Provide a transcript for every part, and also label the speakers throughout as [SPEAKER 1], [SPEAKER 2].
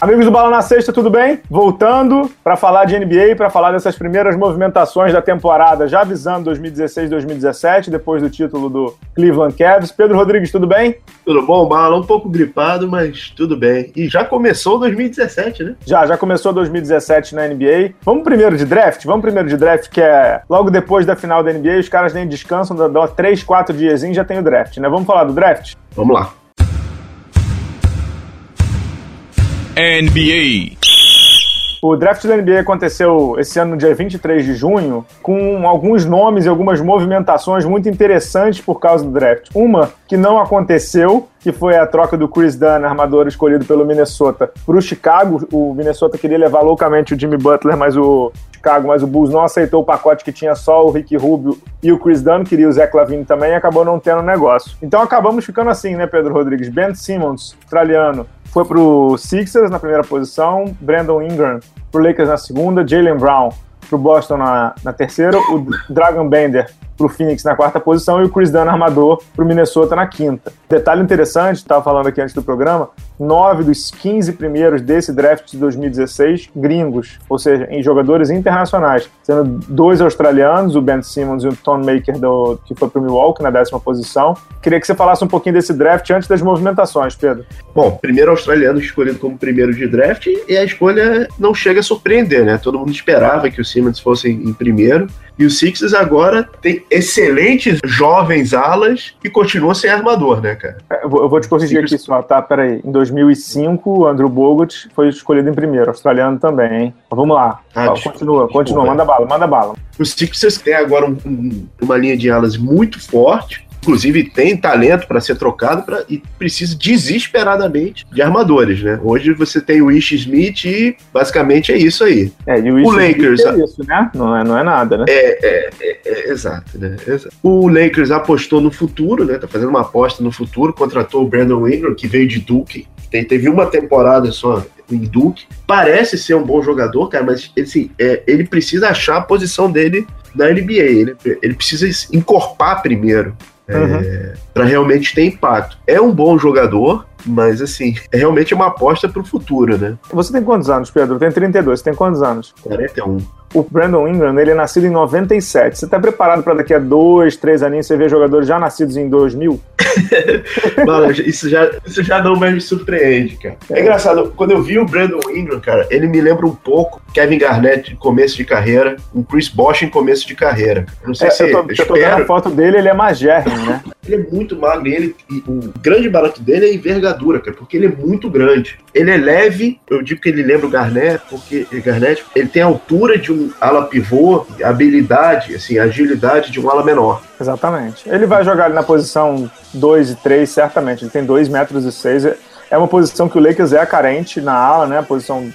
[SPEAKER 1] Amigos do Bala na Sexta, tudo bem? Voltando para falar de NBA, para falar dessas primeiras movimentações da temporada, já visando 2016-2017, depois do título do Cleveland Cavs. Pedro Rodrigues, tudo bem?
[SPEAKER 2] Tudo bom, Bala? Um pouco gripado, mas tudo bem. E já começou 2017, né?
[SPEAKER 1] Já, já começou 2017 na NBA. Vamos primeiro de draft? Vamos primeiro de draft, que é logo depois da final da NBA, os caras nem descansam, dá 3, 4 dias já tem o draft, né? Vamos falar do draft?
[SPEAKER 2] Vamos lá.
[SPEAKER 3] NBA.
[SPEAKER 1] O draft da NBA aconteceu esse ano no dia 23 de junho, com alguns nomes e algumas movimentações muito interessantes por causa do draft. Uma que não aconteceu, que foi a troca do Chris Dunn, armador escolhido pelo Minnesota, para o Chicago. O Minnesota queria levar loucamente o Jimmy Butler, mas o Chicago, mas o Bulls não aceitou o pacote que tinha só o Ricky Rubio e o Chris Dunn, queria o Zach Lavine também, e acabou não tendo negócio. Então acabamos ficando assim, né, Pedro Rodrigues? Ben Simmons, australiano, foi pro Sixers na primeira posição, Brandon Ingram pro Lakers na segunda, Jalen Brown pro Boston na, na terceira, o Dragon Bender para o Phoenix na quarta posição e o Chris Dunn armador para o Minnesota na quinta. Detalhe interessante, estava falando aqui antes do programa, nove dos 15 primeiros desse draft de 2016 gringos, ou seja, em jogadores internacionais, sendo dois australianos, o Ben Simmons e o Tom Maker, do, que foi para o Milwaukee na décima posição. Queria que você falasse um pouquinho desse draft antes das movimentações, Pedro.
[SPEAKER 2] Bom, primeiro australiano escolhido como primeiro de draft e a escolha não chega a surpreender, né? Todo mundo esperava que o Simmons fosse em primeiro. E o Sixers agora tem excelentes jovens alas e continua sem armador, né, cara?
[SPEAKER 1] É, eu vou te corrigir Sixers... aqui só, tá? Peraí. Em 2005, o Andrew Bogut foi escolhido em primeiro, australiano também, hein? Mas vamos lá. Ah, continua, continua, manda bala, manda bala.
[SPEAKER 2] O Sixers tem agora um, um, uma linha de alas muito forte, inclusive tem talento para ser trocado pra, e precisa desesperadamente de armadores, né? Hoje você tem o Ish Smith e basicamente é isso aí.
[SPEAKER 1] É, e o, o Lakers é isso, né? Não é, não é nada, né?
[SPEAKER 2] É, é, é, é exato, né? Exato. O Lakers apostou no futuro, né? Tá fazendo uma aposta no futuro, contratou o Brandon Ingram, que veio de Duke, teve uma temporada só em Duke. Parece ser um bom jogador, cara, mas assim, é, ele precisa achar a posição dele na NBA. Ele, ele precisa encorpar primeiro uhum. é, para realmente ter impacto. É um bom jogador, mas assim, é realmente uma aposta para o futuro, né?
[SPEAKER 1] Você tem quantos anos, Pedro? Tem 32, você tem quantos anos?
[SPEAKER 2] 41
[SPEAKER 1] o Brandon Ingram, ele é nascido em 97. Você está preparado para daqui a dois, três aninhos você ver jogadores já nascidos em 2000?
[SPEAKER 2] Mano, isso já, isso já não mais me surpreende, cara. É. é engraçado, quando eu vi o Brandon Ingram, cara, ele me lembra um pouco Kevin Garnett em começo de carreira, um Chris Bosh em começo de carreira.
[SPEAKER 1] não sei é, se eu tô, eu, eu tô vendo a foto dele, ele é magérrimo, né?
[SPEAKER 2] ele é muito magro e, ele, e o grande barato dele é a envergadura, cara, porque ele é muito grande. Ele é leve, eu digo que ele lembra o Garnett, porque Garnett, ele tem a altura de um ala pivô, habilidade, assim, agilidade de um ala menor.
[SPEAKER 1] Exatamente. Ele vai jogar ali na posição 2 e 3, certamente. Ele tem 2 metros e 6. É uma posição que o Lakers é carente na ala, né? Posição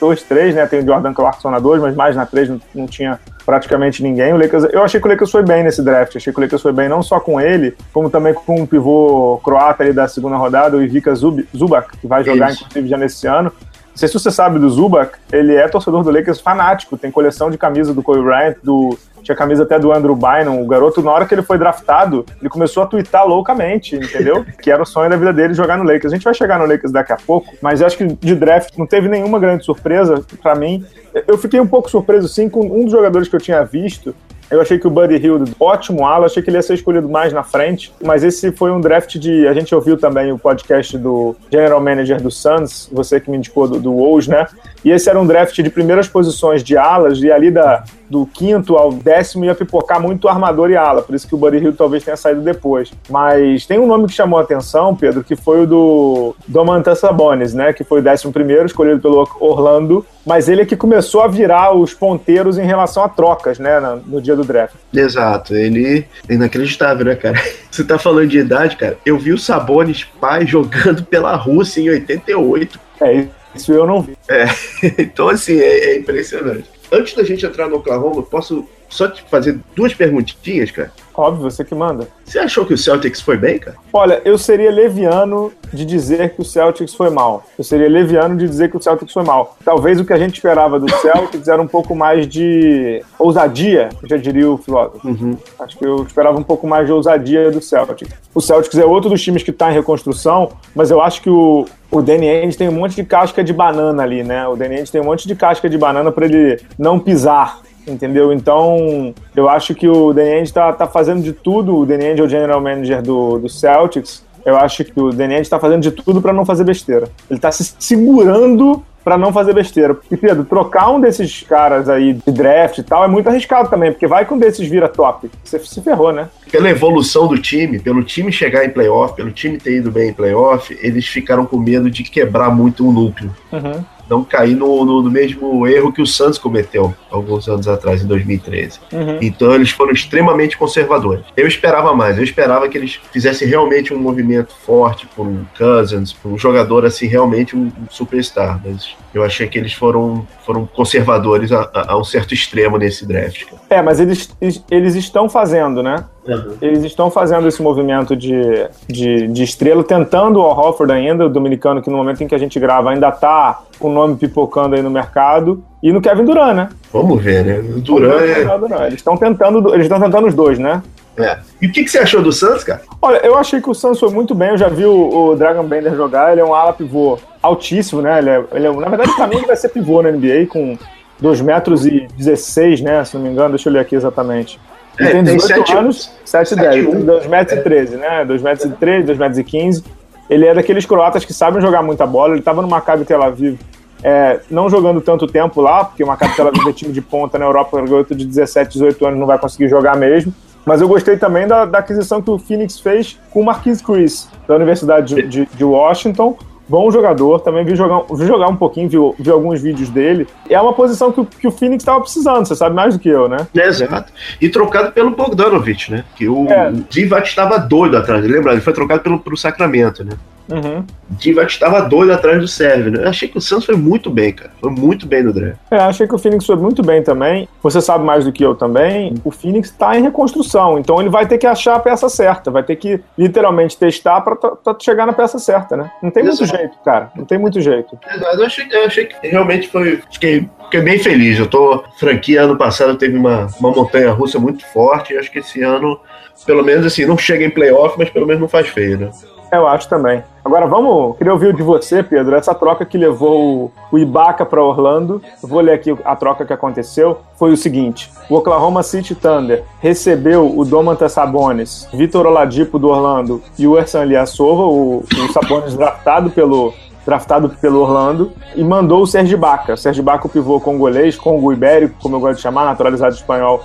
[SPEAKER 1] 2, 3, né? Tem o Jordan Clarkson na 2, mas mais na 3 não, não, tinha praticamente ninguém. O Lakers, eu achei que o Lakers foi bem nesse draft. Achei que o Lakers foi bem não só com ele, como também com o pivô croata ali da segunda rodada, o Ivica Zubac, que vai jogar, Isso. inclusive, já nesse ano. Não sei se você sabe do Zubac, ele é torcedor do Lakers fanático, tem coleção de camisa do Kobe Bryant, do, tinha camisa até do Andrew Bynum, o garoto, na hora que ele foi draftado, ele começou a twittar loucamente, entendeu? que era o sonho da vida dele jogar no Lakers. A gente vai chegar no Lakers daqui a pouco, mas acho que de draft não teve nenhuma grande surpresa para mim. Eu fiquei um pouco surpreso, sim, com um dos jogadores que eu tinha visto, eu achei que o Buddy Hill, ótimo ala, achei que ele ia ser escolhido mais na frente, mas esse foi um draft de. A gente ouviu também o podcast do General Manager do Suns, você que me indicou do, do Wolves, né? E esse era um draft de primeiras posições de alas, e ali da, do quinto ao décimo ia pipocar muito armador e ala, por isso que o Buddy Hill talvez tenha saído depois. Mas tem um nome que chamou a atenção, Pedro, que foi o do Domantas Sabonis, né? Que foi o décimo primeiro, escolhido pelo Orlando, mas ele é que começou a virar os ponteiros em relação a trocas, né? No dia do draft.
[SPEAKER 2] Exato, ele é inacreditável, né, cara? Você tá falando de idade, cara? Eu vi o Sabonis pai jogando pela Rússia em 88.
[SPEAKER 1] É, isso eu não vi.
[SPEAKER 2] É, então assim, é, é impressionante. Antes da gente entrar no Oklahoma, posso só te fazer duas perguntinhas, cara.
[SPEAKER 1] Óbvio, você que manda.
[SPEAKER 2] Você achou que o Celtics foi bem, cara?
[SPEAKER 1] Olha, eu seria leviano de dizer que o Celtics foi mal. Eu seria leviano de dizer que o Celtics foi mal. Talvez o que a gente esperava do Celtics era um pouco mais de ousadia, já diria o filósofo.
[SPEAKER 2] Uhum.
[SPEAKER 1] Acho que eu esperava um pouco mais de ousadia do Celtics. O Celtics é outro dos times que está em reconstrução, mas eu acho que o, o Danny Ainge tem um monte de casca de banana ali, né? O Danny Ainge tem um monte de casca de banana para ele não pisar entendeu? Então, eu acho que o Danny Ainge tá, fazendo de tudo, o Danny é o general manager do, do Celtics, eu acho que o Danny Ainge tá fazendo de tudo para não fazer besteira. Ele tá se segurando para não fazer besteira. E Pedro, trocar um desses caras aí de draft e tal é muito arriscado também, porque vai que um desses vira top. Você se ferrou, né?
[SPEAKER 2] Pela evolução do time, pelo time chegar em playoff, pelo time ter ido bem em playoff, eles ficaram com medo de quebrar muito o núcleo.
[SPEAKER 1] Uhum
[SPEAKER 2] não cair no, no, no, mesmo erro que o Santos cometeu alguns anos atrás, em 2013.
[SPEAKER 1] Uhum.
[SPEAKER 2] Então eles foram extremamente conservadores. Eu esperava mais, eu esperava que eles fizessem realmente um movimento forte por um Cousins, por um jogador assim, realmente um, um superstar. Mas eu achei que eles foram, foram conservadores a, a, a um certo extremo nesse draft.
[SPEAKER 1] É, mas eles, eles estão fazendo, né?
[SPEAKER 2] Uhum.
[SPEAKER 1] Eles estão fazendo esse movimento de, de, de estrela, tentando o Hofford ainda, o dominicano, que no momento em que a gente grava ainda tá com o nome pipocando aí no mercado, e no Kevin Durant, né?
[SPEAKER 2] Vamos ver, né? O Durant
[SPEAKER 1] é... Eles estão tentando, eles estão tentando os dois, né?
[SPEAKER 2] É. E o que, que você achou do Santos, cara?
[SPEAKER 1] Olha, eu achei que o Santos foi muito bem. Eu já vi o, o Dragon Bender jogar. Ele é um ala pivô altíssimo, né? Ele é, ele é, na verdade, pra mim, ele vai ser pivô na NBA com 2 metros e 16, né? Se não me engano, deixa eu ler aqui exatamente. Ele
[SPEAKER 2] É,
[SPEAKER 1] tem
[SPEAKER 2] tem
[SPEAKER 1] 18
[SPEAKER 2] sete-
[SPEAKER 1] anos, 7 e
[SPEAKER 2] sete
[SPEAKER 1] 10,
[SPEAKER 2] e um.
[SPEAKER 1] 2 metros e 13, né? 2 metros e 13, 2 metros e 15. Ele é daqueles croatas que sabem jogar muita bola. Ele estava no Maccabi Tel Aviv, é, não jogando tanto tempo lá, porque o Maccabi Tel Aviv é time de ponta na Europa, garoto de 17, 18 anos não vai conseguir jogar mesmo. Mas eu gostei também da, da aquisição que o Phoenix fez com o Marquise Chris, da Universidade de, de- de Washington. Bom jogador, também vi jogar, vi jogar um pouquinho, vi, vi alguns vídeos dele. É uma posição que, o- que o Phoenix estava precisando, você sabe mais do que eu, né?
[SPEAKER 2] É, exato. E trocado pelo Bogdanovich, né? Que o
[SPEAKER 1] É.
[SPEAKER 2] o Divac estava doido atrás. Lembra? Ele foi trocado pelo, pro Sacramento, né?
[SPEAKER 1] Uhum.
[SPEAKER 2] Divac estava doido atrás do Sérvio, né? Eu achei que o Santos foi muito bem, cara. Foi muito bem no draft.
[SPEAKER 1] É, achei que o Phoenix foi muito bem também. Você sabe mais do que eu também. O Phoenix está em reconstrução, então ele vai ter que achar a peça certa, vai ter que literalmente testar para chegar na peça certa, né? Não tem muito
[SPEAKER 2] Exato.
[SPEAKER 1] jeito, cara. Não tem muito jeito.
[SPEAKER 2] Exato. Eu achei, eu achei que realmente foi. Fiquei, fiquei bem feliz. Eu tô. Franquia ano passado teve uma, uma montanha russa muito forte. E acho que esse ano, pelo menos assim, não chega em playoff, mas pelo menos não faz feio, né?
[SPEAKER 1] Eu acho também. Agora vamos, queria ouvir de você, Pedro, essa troca que levou o- Ibaka para Orlando. Vou ler aqui a troca que aconteceu. Foi o seguinte: o Oklahoma City Thunder recebeu o Domantas Sabonis, Vitor Oladipo do Orlando e o Ersan Ilyasova, o, o Sabonis draftado pelo draftado pelo Orlando e mandou o Serge Ibaka. O Serge Ibaka, o pivô congolês, congo ibérico, como eu gosto de chamar, naturalizado espanhol,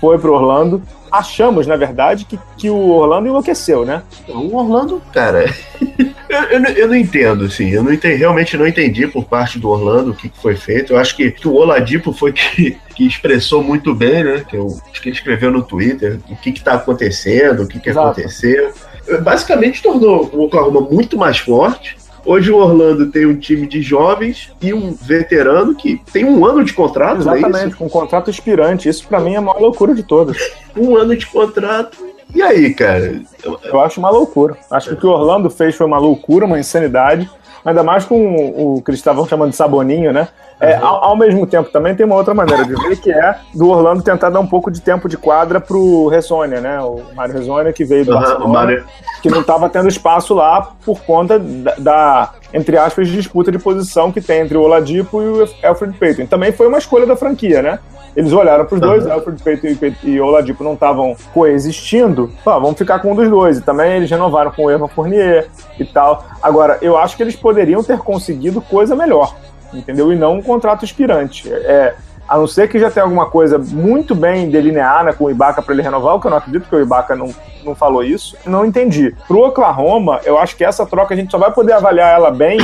[SPEAKER 1] foi para Orlando. Achamos, na verdade, que, que o Orlando enlouqueceu, né?
[SPEAKER 2] O Orlando, cara, eu, eu, não- eu não entendo, assim, eu não entendi, realmente não entendi por parte do Orlando o que, que foi feito. Eu acho que, que o Oladipo foi que, que expressou muito bem, né? Que eu, acho que ele escreveu no Twitter o que está acontecendo, o que, que
[SPEAKER 1] Exato.
[SPEAKER 2] aconteceu. Basicamente tornou o Oklahoma muito mais forte. Hoje o Orlando tem um time de jovens e um veterano que tem um ano de contrato, não é
[SPEAKER 1] Exatamente,
[SPEAKER 2] isso?
[SPEAKER 1] com um contrato expirante. Isso pra mim é a maior loucura de todas.
[SPEAKER 2] Um ano de contrato. E aí, cara?
[SPEAKER 1] Eu acho uma loucura. Acho que o que o Orlando fez foi uma loucura, uma insanidade. Ainda mais com o o que eles estavam chamando de saboninho, né? É,
[SPEAKER 2] Uhum.
[SPEAKER 1] ao, ao mesmo tempo, também tem uma outra maneira de ver, que é do Orlando tentar dar um pouco de tempo de quadra pro Ressônia, né? O Mário Ressônia, que veio do
[SPEAKER 2] Aham,
[SPEAKER 1] Barcelona. que não estava tendo espaço lá por conta da, da, entre aspas, disputa de posição que tem entre o Oladipo e o Alfred Payton. Também foi uma escolha da franquia, né? Eles olharam para os dois,
[SPEAKER 2] Uhum.
[SPEAKER 1] Alfred Payton e e Oladipo não estavam coexistindo, pá, vamos ficar com um dos dois. E também eles renovaram com o Evan Fournier e tal. Agora, eu acho que eles poderiam ter conseguido coisa melhor, entendeu? E não um contrato expirante. É, a não ser que já tenha alguma coisa muito bem delineada com o Ibaka para ele renovar, o que eu não acredito que o Ibaka não, não falou isso. Não entendi. Pro Oklahoma, eu acho que essa troca a gente só vai poder avaliar ela bem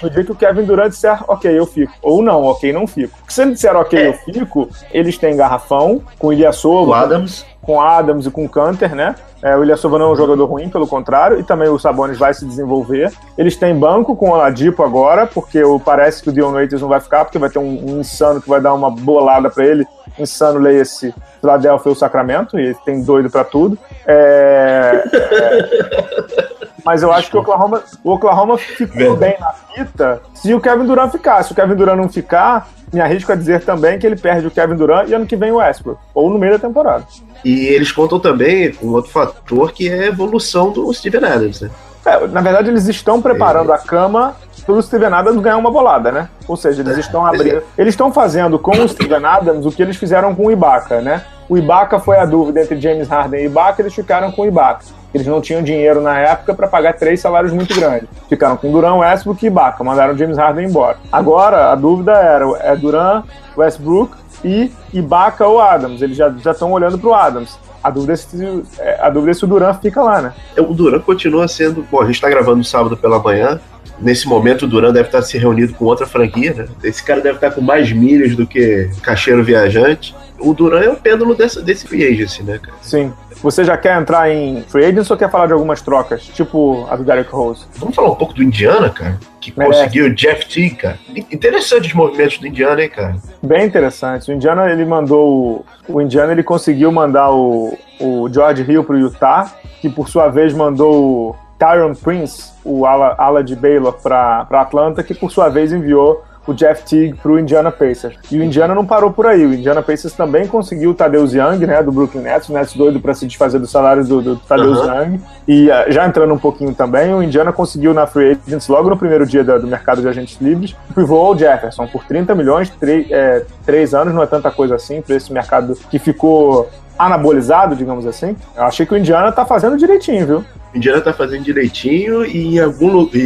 [SPEAKER 1] no dia que o Kevin Durant disser, ok, eu fico. Ou não, ok, não fico. Porque se ele disser, ok,
[SPEAKER 2] É.
[SPEAKER 1] eu fico, eles têm garrafão com o Ilyasova,
[SPEAKER 2] O Adams.
[SPEAKER 1] com Adams e com Canter, né? É, o Ilyasova não é um jogador ruim, pelo contrário, e também o Sabonis vai se desenvolver. Eles têm banco com o Oladipo agora, porque parece que o Dion Waiters não vai ficar, porque vai ter um, um insano que vai dar uma bolada para ele. Insano, leia-se Philadelphia ou Sacramento, e tem doido para tudo. É, é, mas eu acho que o Oklahoma, o Oklahoma ficou bem na fita se o Kevin Durant ficar. Se o Kevin Durant não ficar, me arrisco a dizer também que ele perde o Kevin Durant e ano que vem o Westbrook, ou no meio da temporada.
[SPEAKER 2] E eles contam também com outro fator que é a evolução do Steven Adams, né?
[SPEAKER 1] É, na verdade, eles estão preparando é. a cama para o Steven Adams ganhar uma bolada, né? Ou seja, eles é, estão abrindo. É. Eles estão fazendo com o Steven Adams o que eles fizeram com o Ibaka, né? O Ibaka foi a dúvida entre James Harden e Ibaka, eles ficaram com o Ibaka. Eles não tinham dinheiro na época para pagar três salários muito grandes. Ficaram com Duran, Westbrook e Ibaka, mandaram James Harden embora. Agora, a dúvida era é Duran, Westbrook e Ibaka ou Adams. Eles já estão olhando para o Adams. A dúvida, é se, é, a dúvida é se o Duran fica lá, né?
[SPEAKER 2] O Duran continua sendo. Bom, a gente está gravando sábado pela manhã. Nesse momento, o Duran deve estar se reunindo com outra franquia, né? Esse cara deve estar com mais milhas do que cacheiro viajante. O Duran é o pêndulo desse, desse free agency, né, cara?
[SPEAKER 1] Sim. Você já quer entrar em free agents ou quer falar de algumas trocas, tipo a do Derek Rose?
[SPEAKER 2] Vamos falar um pouco do Indiana, cara? Que Merece. conseguiu o Jeff T, cara. Interessante os movimentos do Indiana, hein, cara?
[SPEAKER 1] Bem interessante. O Indiana, ele mandou... O Indiana, ele conseguiu mandar o, o George Hill pro Utah, que por sua vez mandou o Tyron Prince, o ala, ala de Baylor, para Atlanta, que por sua vez enviou o Jeff Teague para o Indiana Pacers. E o Indiana não parou por aí. O Indiana Pacers também conseguiu o Tadeusz Young, né, do Brooklyn Nets. O Nets doido para se desfazer do salário do, do Tadeusz uhum. Young. E uh, já entrando um pouquinho também, o Indiana conseguiu na Free Agents, logo no primeiro dia do, do mercado de agentes livres, o pivô Jefferson por 30 milhões, 3, é, 3 anos, não é tanta coisa assim para esse mercado que ficou anabolizado, digamos assim. Eu achei que o Indiana tá fazendo direitinho, viu?
[SPEAKER 2] O Indiana tá fazendo direitinho e em algum lugar.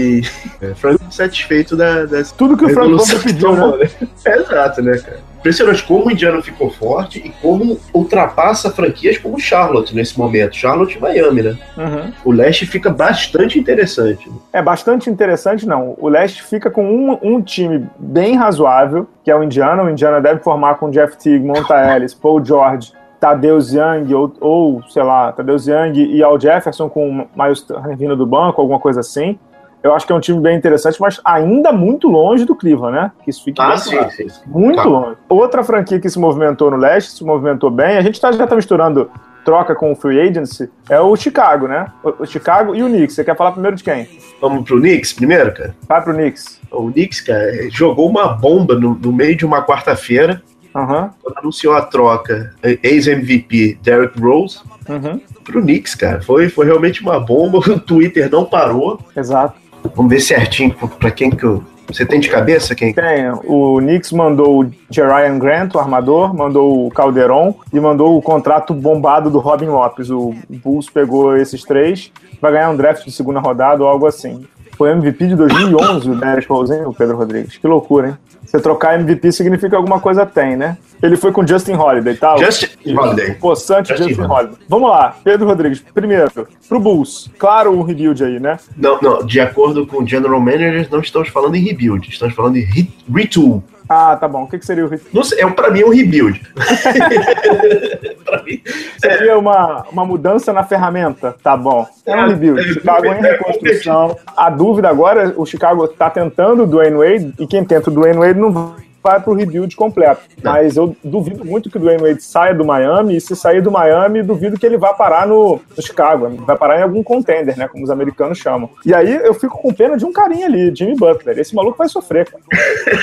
[SPEAKER 2] É, Frank satisfeito da, das.
[SPEAKER 1] Tudo que o Frank pediu, né?
[SPEAKER 2] É, exato, né, cara? Impressionante como o Indiana ficou forte e como ultrapassa franquias como Charlotte nesse momento. Charlotte e Miami, né? Uhum. O leste fica bastante interessante.
[SPEAKER 1] É bastante interessante, não. O leste fica com um, um time bem razoável, que é o Indiana. O Indiana deve formar com Jeff Teague, Monta Ellis, Paul George, Tadeusz Young ou, ou, sei lá, Tadeusz Young e Al Jefferson com o Miles vindo do banco, alguma coisa assim. Eu acho que é um time bem interessante, mas ainda muito longe do Cleveland, né? Que isso fique
[SPEAKER 2] ah, sim, sim, sim,
[SPEAKER 1] Muito tá. longe. Outra franquia que se movimentou no leste, se movimentou bem, a gente tá, já tá misturando troca com o free agency, é o Chicago, né? O, Chicago e o Knicks. Você quer falar primeiro de quem?
[SPEAKER 2] Vamos pro Knicks primeiro, cara?
[SPEAKER 1] Vai pro Knicks.
[SPEAKER 2] O Knicks, cara, jogou uma bomba no, no meio de uma quarta-feira
[SPEAKER 1] Uhum.
[SPEAKER 2] Quando anunciou a troca, ex-MVP Derrick Rose,
[SPEAKER 1] uhum.
[SPEAKER 2] pro Knicks, cara. Foi, foi realmente uma bomba. O Twitter não parou.
[SPEAKER 1] Exato.
[SPEAKER 2] Vamos ver certinho para quem que eu. Você tem de cabeça quem?
[SPEAKER 1] Tem. O Knicks mandou o Jerian Grant, o armador, mandou o Calderon e mandou o contrato bombado do Robin Lopes. O Bulls pegou esses três, vai ganhar um draft de segunda rodada ou algo assim. Foi MVP de 2011 o Derek Rose, hein, o Pedro Rodrigues. Que loucura, hein? Você trocar MVP significa que alguma coisa tem, né? Ele foi com Justin Holiday, tá?
[SPEAKER 2] Justin Holiday.
[SPEAKER 1] Poçante Justin, Justin Holiday. Vamos lá, Pedro Rodrigues. Primeiro, pro Bulls. Claro, um rebuild aí, né?
[SPEAKER 2] Não, não. De acordo com o General Manager, não estamos falando em rebuild. Estamos falando em retool.
[SPEAKER 1] Ah, tá bom. O que, que seria o
[SPEAKER 2] rebuild? Não sei, é, pra mim é um rebuild.
[SPEAKER 1] pra mim. Seria é. uma, uma mudança na ferramenta. Tá bom. É um é, rebuild. É, Chicago em reconstrução. A dúvida agora, o Chicago tá tentando o Dwayne Wade, e quem tenta o Dwayne Wade não vai para o rebuild completo. Não. Mas eu duvido muito que o Dwayne Wade saia do Miami, e se sair do Miami, duvido que ele vá parar no, no Chicago. Vai parar em algum contender, né? Como os americanos chamam. E aí eu fico com pena de um carinha ali, Jimmy Butler. Esse maluco vai sofrer, cara.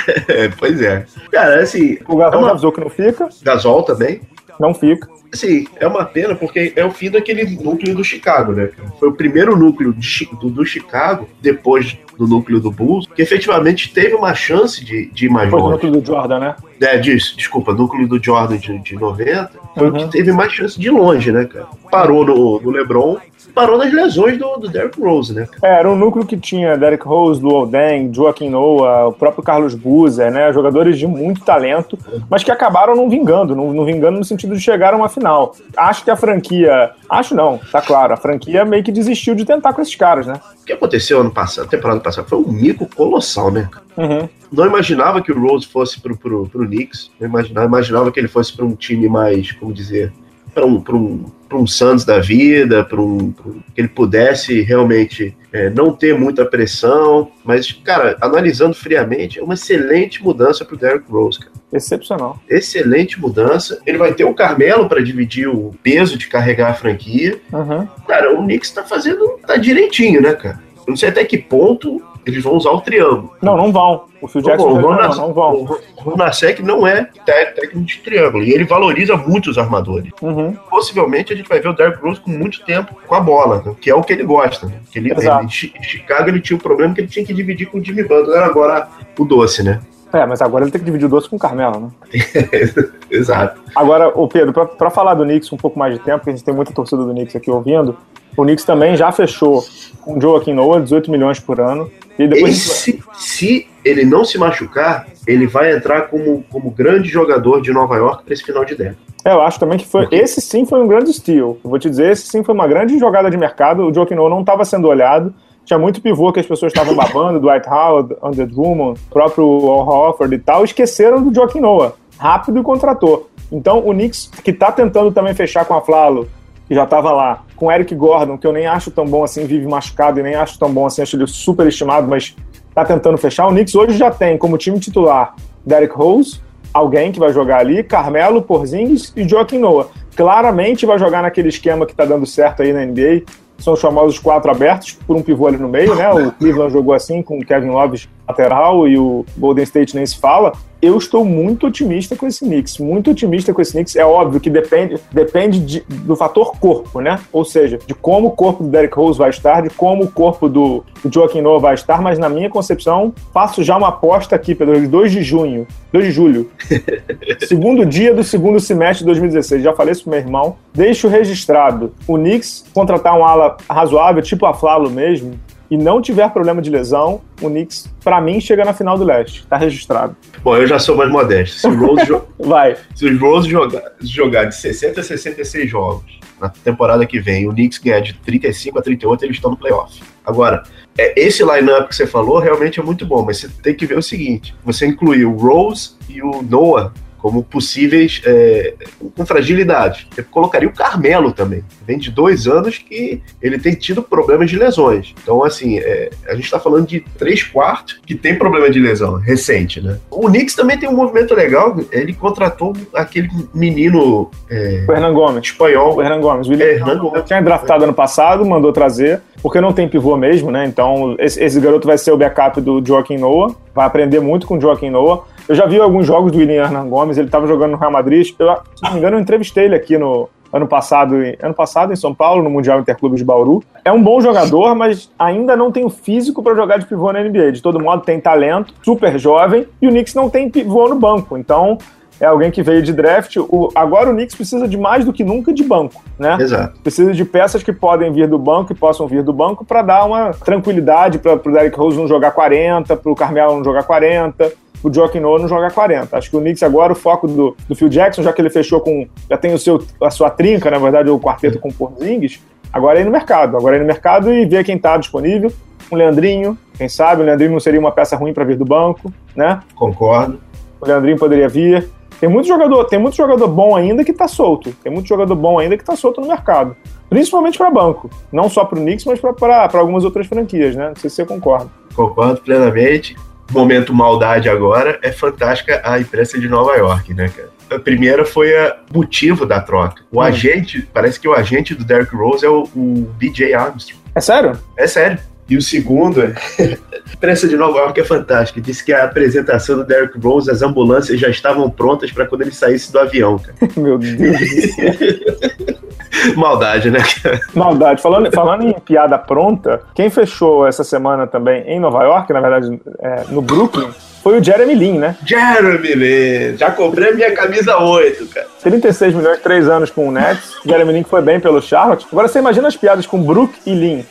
[SPEAKER 2] pois é. Cara, assim.
[SPEAKER 1] O Gasol é uma... avisou que não fica.
[SPEAKER 2] Gasol também.
[SPEAKER 1] Não fica.
[SPEAKER 2] Sim, é uma pena porque é o fim daquele núcleo do Chicago, né? Foi o primeiro núcleo de, do, do Chicago, depois do núcleo do Bulls, que efetivamente teve uma chance de, de ir mais
[SPEAKER 1] Foi longe. o núcleo do Jordan, né?
[SPEAKER 2] É, disso, desculpa, núcleo do Jordan de, de 90, foi uhum. o que teve mais chance de longe, né, cara? Parou no, no LeBron, parou nas lesões do, do Derrick Rose, né?
[SPEAKER 1] É, era um núcleo que tinha Derrick Rose, Luol Deng, Joaquim Noah, o próprio Carlos Boozer, né? Jogadores de muito talento, mas que acabaram não vingando, não, não vingando no sentido de chegar a uma final. Acho que a franquia. Acho não, tá claro. A franquia meio que desistiu de tentar com esses caras, né?
[SPEAKER 2] O que aconteceu ano passado, temporada passada, foi um mico colossal, né?
[SPEAKER 1] Uhum.
[SPEAKER 2] Não imaginava que o Rose fosse pro, pro, pro Knicks. Não imaginava, imaginava que ele fosse para um time mais, como dizer, para um, pra um um Santos da vida, para um, um, que ele pudesse realmente é, não ter muita pressão. Mas, cara, analisando friamente, é uma excelente mudança para o Derrick Rose, cara.
[SPEAKER 1] Excepcional.
[SPEAKER 2] Excelente mudança. Ele vai ter o Carmelo para dividir o peso de carregar a franquia.
[SPEAKER 1] Uhum.
[SPEAKER 2] Cara, o Knicks tá fazendo. tá direitinho, né, cara? Eu não sei até que ponto eles vão usar o triângulo.
[SPEAKER 1] Não, não vão. O Phil Jackson
[SPEAKER 2] o
[SPEAKER 1] não,
[SPEAKER 2] Ron
[SPEAKER 1] não, não vão.
[SPEAKER 2] O Ronasek não é té- técnico de triângulo. E ele valoriza muito os armadores.
[SPEAKER 1] Uhum.
[SPEAKER 2] Possivelmente a gente vai ver o Derrick Rose com muito tempo com a bola, né? que é o que ele gosta. Né? Que ele, ele- em Chi- em Chicago ele tinha um problema que ele tinha que dividir com o Jimmy Butler, agora o doce, né?
[SPEAKER 1] É, mas agora ele tem que dividir o doce com o Carmelo, né?
[SPEAKER 2] Exato.
[SPEAKER 1] Agora, o Pedro, pra falar do Knicks um pouco mais de tempo, porque a gente tem muita torcida do Knicks aqui ouvindo, o Knicks também já fechou com o Joaquim Noah, 18 milhões por ano. E depois
[SPEAKER 2] Esse, se ele não se machucar, ele vai entrar como, como grande jogador de Nova York para esse final de década.
[SPEAKER 1] É, eu acho também que foi. Esse sim foi um grande steal. Eu vou te dizer, esse sim foi uma grande jogada de mercado. O Joaquim Noah não estava sendo olhado. Tinha muito pivô que as pessoas estavam babando, Dwight Howard, Andrew Drummond, próprio Al Horford e tal. Esqueceram do Joaquim Noah. Rápido e contratou. Então, o Knicks, que tá tentando também fechar com a Flalo, que já estava lá, com Eric Gordon, que eu nem acho tão bom assim, vive machucado e nem acho tão bom assim, acho ele super estimado, mas tá tentando fechar. O Knicks hoje já tem como time titular Derek Rose, alguém que vai jogar ali, Carmelo, Porzingis e Joaquim Noah. Claramente vai jogar naquele esquema que tá dando certo aí na NBA, são os famosos quatro abertos, por um pivô ali no meio, né? O Cleveland jogou assim, com o Kevin Love lateral e o Golden State nem se fala. Eu estou muito otimista com esse Knicks, muito otimista com esse Knicks. É óbvio que depende, depende de- do fator corpo, né? Ou seja, de como o corpo do Derrick Rose vai estar, de como o corpo do, do Joaquim Noah vai estar, mas na minha concepção, faço já uma aposta aqui, Pedro, de 2 de junho, 2 de julho, segundo dia do segundo semestre de 2016. Já falei isso pro meu irmão. Deixo registrado. O Knicks contratar um ala razoável, tipo a Flalo mesmo, e não tiver problema de lesão, o Knicks, pra mim, chega na final do leste. Tá registrado.
[SPEAKER 2] Bom, eu já sou mais modesto. Se o Rose, jo-
[SPEAKER 1] Vai.
[SPEAKER 2] se o Rose jogar, jogar de 60 a 66 jogos na temporada que vem, o Knicks ganhar de 35 a 38, eles estão no playoff. Agora, é, esse line-up que você falou realmente é muito bom, mas você tem que ver o seguinte: você incluiu o Rose e o Noah como possíveis é, com fragilidade. Eu colocaria o Carmelo também. Vem de dois anos que ele tem tido problemas de lesões. Então, assim, é, a gente está falando de três quartos que tem problema de lesão recente, né? O Knicks também tem um movimento legal. Ele contratou aquele menino é,
[SPEAKER 1] O Hernan Gomes.
[SPEAKER 2] espanhol.
[SPEAKER 1] O Hernan Gomes. O William
[SPEAKER 2] É, Hernan Gomes.
[SPEAKER 1] tinha draftado ano passado, mandou trazer, porque não tem pivô mesmo, né? Então, esse, esse garoto vai ser o backup do Joaquim Noah, vai aprender muito com o Joaquim Noah. Eu já vi alguns jogos do William Hernan Gomes, ele estava jogando no Real Madrid. Eu, se não me engano, eu entrevistei ele aqui no ano passado, em- ano passado em São Paulo, no Mundial Interclubes de Bauru. É um bom jogador, mas ainda não tem o físico para jogar de pivô na NBA. De todo modo, tem talento, super jovem, e o Knicks não tem pivô no banco. Então, é alguém que veio de draft. O- agora o Knicks precisa de mais do que nunca de banco, né?
[SPEAKER 2] Exato.
[SPEAKER 1] Precisa de peças que podem vir do banco e possam vir do banco para dar uma tranquilidade para o Derrick Rose não jogar 40, para o Carmelo não jogar 40, o Joaquim Noah não jogar 40. Acho que o Knicks agora, o foco do, do Phil Jackson, já que ele fechou com. já tem o seu, a sua trinca, na verdade, o quarteto com o Porzingis, agora é ir no mercado. Agora é ir no mercado e ver quem está disponível. Um Leandrinho, quem sabe, o Leandrinho não seria uma peça ruim para vir do banco, né?
[SPEAKER 2] Concordo.
[SPEAKER 1] O Leandrinho poderia vir. Tem muito jogador, tem muito jogador bom ainda que tá solto. Tem muito jogador bom ainda que tá solto no mercado. Principalmente para banco. Não só para o Knicks, mas para algumas outras franquias, né? Não sei se você concorda.
[SPEAKER 2] Concordo plenamente. Momento maldade agora é fantástica a imprensa de Nova York, né, cara? A primeira foi o motivo da troca. O
[SPEAKER 1] Hum.
[SPEAKER 2] agente, parece que o agente do Derrick Rose é o, o BJ Armstrong.
[SPEAKER 1] É sério?
[SPEAKER 2] É sério. E o segundo é. A imprensa de Nova York é fantástica. Disse que a apresentação do Derrick Rose, as ambulâncias já estavam prontas para quando ele saísse do avião, cara.
[SPEAKER 1] Meu Deus do céu.
[SPEAKER 2] Maldade, né, cara?
[SPEAKER 1] Maldade. Falando, falando em piada pronta, quem fechou essa semana também em Nova York, na verdade, é, no Brooklyn, foi o Jeremy Lin, né?
[SPEAKER 2] Jeremy Lin. Já comprei a minha camisa 8, cara.
[SPEAKER 1] 36 milhões, 3 anos com o Nets. Jeremy Lin foi bem pelo Charlotte. Agora você imagina as piadas com Brook e Lin.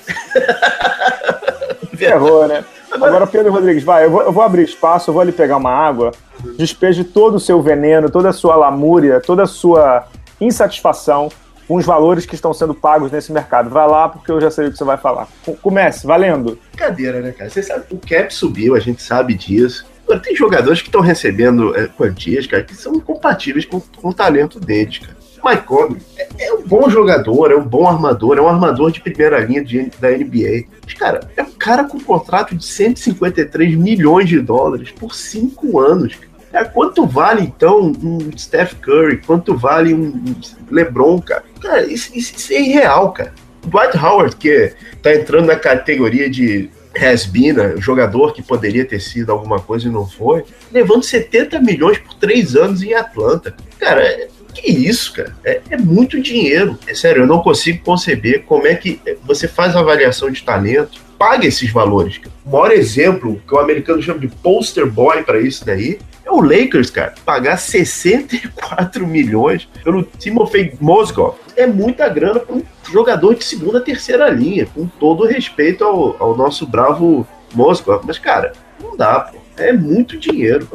[SPEAKER 1] Ferrou, né? Agora, Pedro Rodrigues, vai, eu vou, eu vou abrir espaço, eu vou ali pegar uma água, despeje todo o seu veneno, toda a sua lamúria, toda a sua insatisfação com os valores que estão sendo pagos nesse mercado. Vai lá, porque eu já sei o que você vai falar. Co- Comece, valendo.
[SPEAKER 2] Brincadeira, né, cara? Você sabe, o cap subiu, a gente sabe disso. Agora, tem jogadores que estão recebendo é, quantias, cara, que são incompatíveis com, com o talento deles, cara. Mike é, é, um bom jogador, é um bom armador, é um armador de primeira linha de, da NBA. Mas, cara, é um cara com um contrato de 153 milhões de dólares por cinco anos. É, quanto vale, então, um Steph Curry? Quanto vale um LeBron, cara? Cara, isso, isso, isso é irreal, cara. Dwight Howard, que tá entrando na categoria de Hasbina, jogador que poderia ter sido alguma coisa e não foi, levando 70 milhões por três anos em Atlanta. Cara, que isso, cara? É, é, muito dinheiro. É sério, eu não consigo conceber como é que você faz a avaliação de talento, paga esses valores. Cara. O maior exemplo que o americano chama de poster boy para isso daí é o Lakers, cara. Pagar 64 milhões pelo Timofey Mozgov é muita grana para um jogador de segunda, terceira linha, com todo respeito ao, ao nosso bravo Mozgov. Mas, cara, não dá, pô. É muito dinheiro.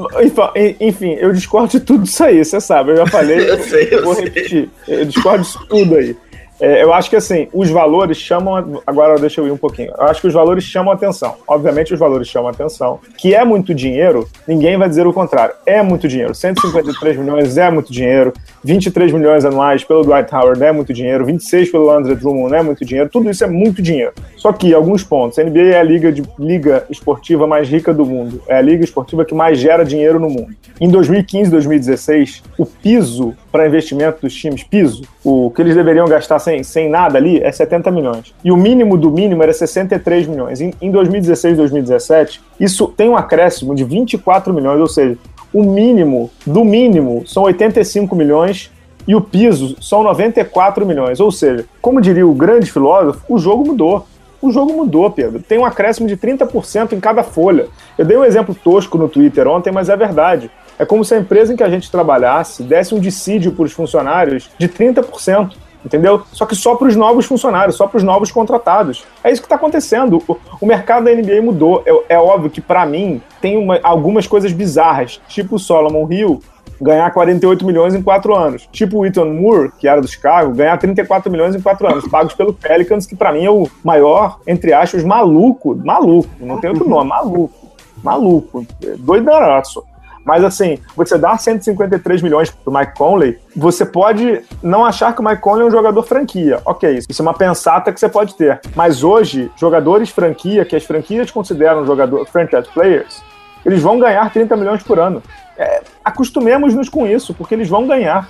[SPEAKER 1] Enfim, eu discordo de tudo isso aí, você sabe. Eu já falei, eu sei, eu vou sei. repetir. Eu discordo disso tudo aí. É, eu acho que assim, os valores chamam. Agora deixa eu ir um pouquinho. Eu acho que os valores chamam atenção. Obviamente, os valores chamam atenção. Que é muito dinheiro, ninguém vai dizer o contrário. É muito dinheiro. 153 milhões é muito dinheiro. 23 milhões anuais pelo Dwight Howard é muito dinheiro. 26 pelo Andre Drummond é muito dinheiro. Tudo isso é muito dinheiro. Só que, alguns pontos. A NBA é a liga, de, liga esportiva mais rica do mundo. É a liga esportiva que mais gera dinheiro no mundo. Em 2015 2016, o piso para investimento dos times, piso, o que eles deveriam gastar sem, sem nada ali é 70 milhões. E o mínimo do mínimo era 63 milhões. Em, em 2016, 2017, isso tem um acréscimo de 24 milhões, ou seja, o mínimo do mínimo são 85 milhões e o piso são 94 milhões. Ou seja, como diria o grande filósofo, o jogo mudou. O jogo mudou, Pedro. Tem um acréscimo de 30% em cada folha. Eu dei um exemplo tosco no Twitter ontem, mas é verdade. É como se a empresa em que a gente trabalhasse desse um dissídio para os funcionários de 30% entendeu? Só que só para os novos funcionários, só para os novos contratados. É isso que está acontecendo. O, o, mercado da NBA mudou. É, é óbvio que, para mim, tem uma, algumas coisas bizarras, tipo o Solomon Hill ganhar 48 milhões em quatro anos. Tipo o Ethan Moore, que era do Chicago, ganhar 34 milhões em quatro anos, pagos pelo Pelicans, que para mim é o maior, entre aspas, maluco, maluco, não tem outro nome, maluco, maluco, doidaraço. Mas assim, você dá 153 milhões pro Mike Conley, você pode não achar que o Mike Conley é um jogador franquia. Ok, isso é uma pensata que você pode ter. Mas hoje, jogadores franquia, que as franquias consideram jogador franchise players, eles vão ganhar 30 milhões por ano. É, acostumemos-nos com isso, porque eles vão ganhar.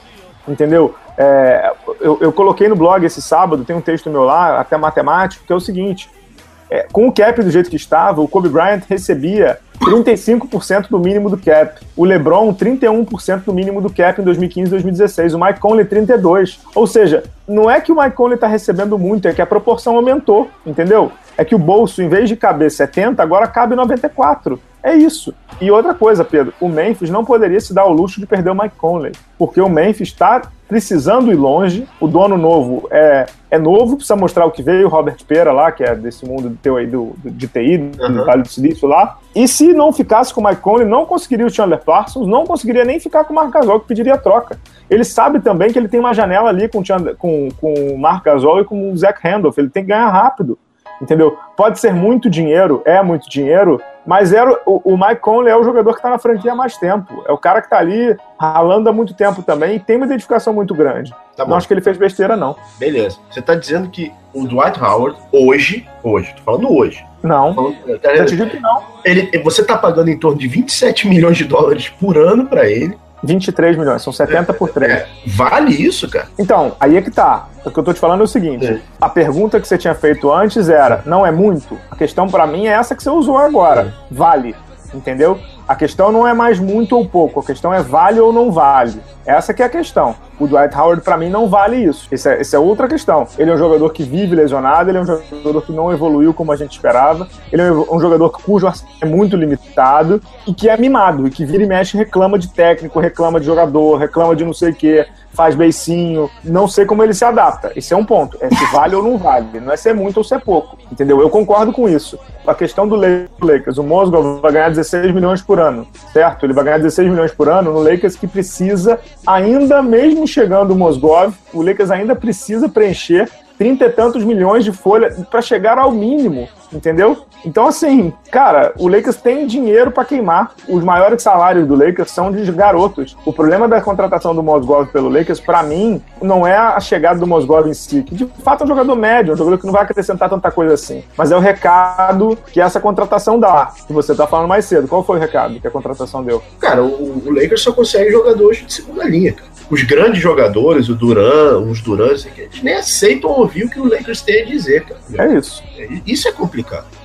[SPEAKER 1] Entendeu? É, eu, eu, coloquei no blog esse sábado, tem um texto meu lá, até matemático, que é o seguinte: é, com o cap do jeito que estava, o Kobe Bryant recebia 35% do mínimo do cap. O LeBron, 31% do mínimo do cap em 2015 e 2016. O Mike Conley, 32%. Ou seja, não é que o Mike Conley está recebendo muito, é que a proporção aumentou, entendeu? É que o bolso, em vez de caber 70, agora cabe 94. É isso. E outra coisa, Pedro, o Memphis não poderia se dar o luxo de perder o Mike Conley, porque o Memphis está precisando ir longe. O dono novo é, é novo, precisa mostrar o que veio, o Robert Pera lá, que é desse mundo teu aí do, do de TI, do uhum. Vale do Silício lá. E se não ficasse com o Mike Conley, não conseguiria o Chandler Parsons, não conseguiria nem ficar com o Marc Gasol, que pediria troca. Ele sabe também que ele tem uma janela ali com, com, com o Marc Gasol e com o Zach Randolph, ele tem que ganhar rápido entendeu? Pode ser muito dinheiro, é muito dinheiro, mas era o, o Mike Conley é o jogador que está na franquia há mais tempo. É o cara que está ali ralando há muito tempo também e tem uma identificação muito grande. Tá não acho que ele fez besteira, não.
[SPEAKER 2] Beleza. Você está dizendo que o Dwight Howard, hoje, hoje, tô falando hoje.
[SPEAKER 1] Não.
[SPEAKER 2] Falando, tá,
[SPEAKER 1] Já te digo que não.
[SPEAKER 2] Ele, você está pagando em torno de 27 milhões de dólares por ano para ele
[SPEAKER 1] 23 milhões, são 70 por 3. É,
[SPEAKER 2] vale isso, cara?
[SPEAKER 1] Então, aí é que tá. O que eu tô te falando é o seguinte: é. a pergunta que você tinha feito antes era, não é muito? A questão para mim é essa que você usou agora. É. Vale. Entendeu? A questão não é mais muito ou pouco, a questão é vale ou não vale. Essa que é a questão. O Dwight Howard, para mim, não vale isso. Essa é, essa é outra questão. Ele é um jogador que vive lesionado, ele é um jogador que não evoluiu como a gente esperava, ele é um jogador cujo é muito limitado e que é mimado, e que vira e mexe reclama de técnico, reclama de jogador, reclama de não sei o quê faz beicinho. Não sei como ele se adapta. Esse é um ponto. É se vale ou não vale. Não é ser muito ou ser pouco. Entendeu? Eu concordo com isso. A questão do Lakers, o Mosgov vai ganhar 16 milhões por ano, certo? Ele vai ganhar 16 milhões por ano no Lakers que precisa, ainda mesmo chegando o Mosgov, o Lakers ainda precisa preencher 30 e tantos milhões de folha para chegar ao mínimo, entendeu? Então, assim, cara, o Lakers tem dinheiro para queimar. Os maiores salários do Lakers são de garotos. O problema da contratação do Mosgov pelo Lakers, para mim, não é a chegada do Mosgov em si, que de fato é um jogador médio, um jogador que não vai acrescentar tanta coisa assim. Mas é o recado que essa contratação dá. Que você tá falando mais cedo. Qual foi o recado que a contratação deu?
[SPEAKER 2] Cara, o, o Lakers só consegue jogadores de segunda linha, cara os grandes jogadores, o Duran, os Durans, eles nem aceitam ouvir o que o Lakers tem a dizer,
[SPEAKER 1] cara. É isso.
[SPEAKER 2] Isso é complicado.